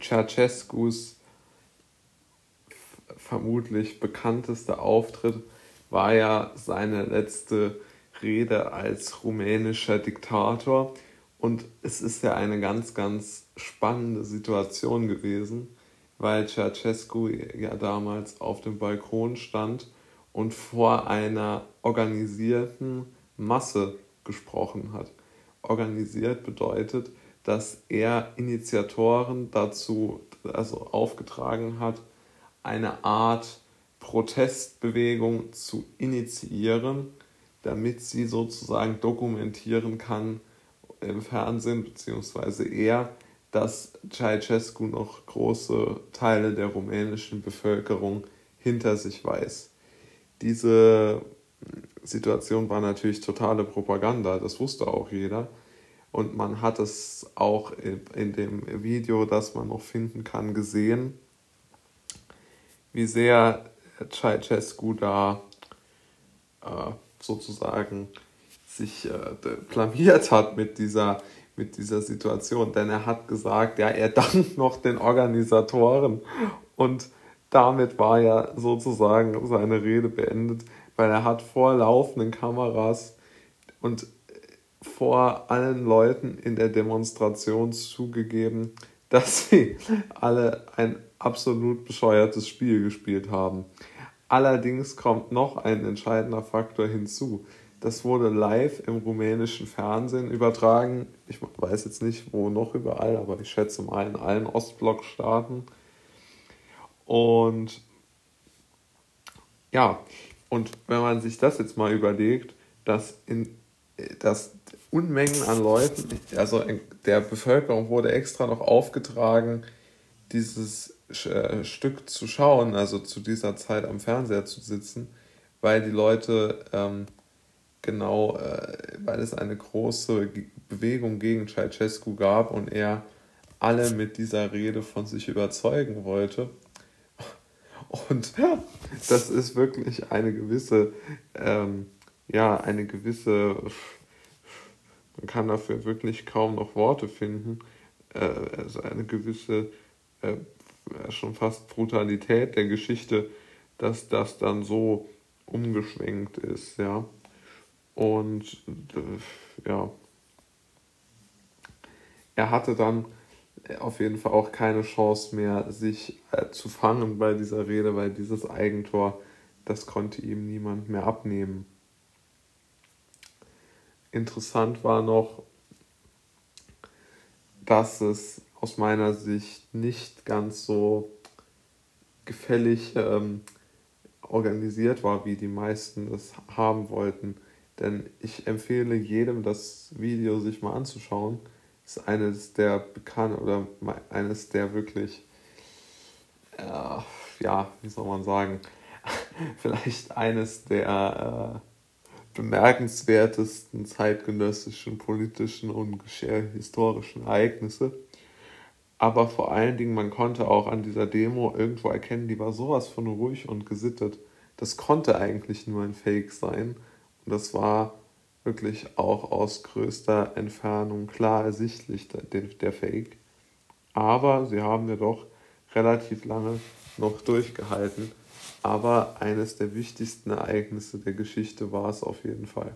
Ceausescus vermutlich bekanntester Auftritt war ja seine letzte Rede als rumänischer Diktator. Und es ist ja eine ganz, ganz spannende Situation gewesen, weil Ceausescu ja damals auf dem Balkon stand und vor einer organisierten Masse gesprochen hat. Organisiert bedeutet, dass er Initiatoren dazu also aufgetragen hat, eine Art Protestbewegung zu initiieren, damit sie sozusagen dokumentieren kann im Fernsehen, beziehungsweise er, dass Ceausescu noch große Teile der rumänischen Bevölkerung hinter sich weiß. Diese Situation war natürlich totale Propaganda, das wusste auch jeder. Und man hat es auch in dem Video, das man noch finden kann, gesehen, wie sehr Ceausescu da äh, sozusagen sich äh, blamiert hat mit dieser, mit dieser Situation. Denn er hat gesagt, ja, er dankt noch den Organisatoren. Und damit war ja sozusagen seine Rede beendet, weil er hat vor laufenden Kameras und vor allen Leuten in der Demonstration zugegeben, dass sie alle ein absolut bescheuertes Spiel gespielt haben. Allerdings kommt noch ein entscheidender Faktor hinzu. Das wurde live im rumänischen Fernsehen übertragen. Ich weiß jetzt nicht, wo noch überall, aber ich schätze mal in allen Ostblockstaaten. Und ja, und wenn man sich das jetzt mal überlegt, dass, in, dass Unmengen an Leuten, also der Bevölkerung wurde extra noch aufgetragen, dieses äh, Stück zu schauen, also zu dieser Zeit am Fernseher zu sitzen, weil die Leute ähm, genau, äh, weil es eine große Bewegung gegen Ceausescu gab und er alle mit dieser Rede von sich überzeugen wollte. Und das ist wirklich eine gewisse, ähm, ja, eine gewisse, man kann dafür wirklich kaum noch Worte finden, äh, also eine gewisse äh, schon fast Brutalität der Geschichte, dass das dann so umgeschwenkt ist, ja. Und äh, ja, er hatte dann auf jeden Fall auch keine Chance mehr, sich zu fangen bei dieser Rede, weil dieses Eigentor, das konnte ihm niemand mehr abnehmen. Interessant war noch, dass es aus meiner Sicht nicht ganz so gefällig ähm, organisiert war, wie die meisten das haben wollten. Denn ich empfehle jedem, das Video sich mal anzuschauen. Das ist eines der bekannten oder eines der wirklich, äh, ja, wie soll man sagen, vielleicht eines der äh, bemerkenswertesten zeitgenössischen politischen und historischen Ereignisse. Aber vor allen Dingen, man konnte auch an dieser Demo irgendwo erkennen, die war sowas von ruhig und gesittet. Das konnte eigentlich nur ein Fake sein. Und das war wirklich auch aus größter Entfernung klar ersichtlich, der, Fake. Aber sie haben ja doch relativ lange noch durchgehalten. Aber eines der wichtigsten Ereignisse der Geschichte war es auf jeden Fall.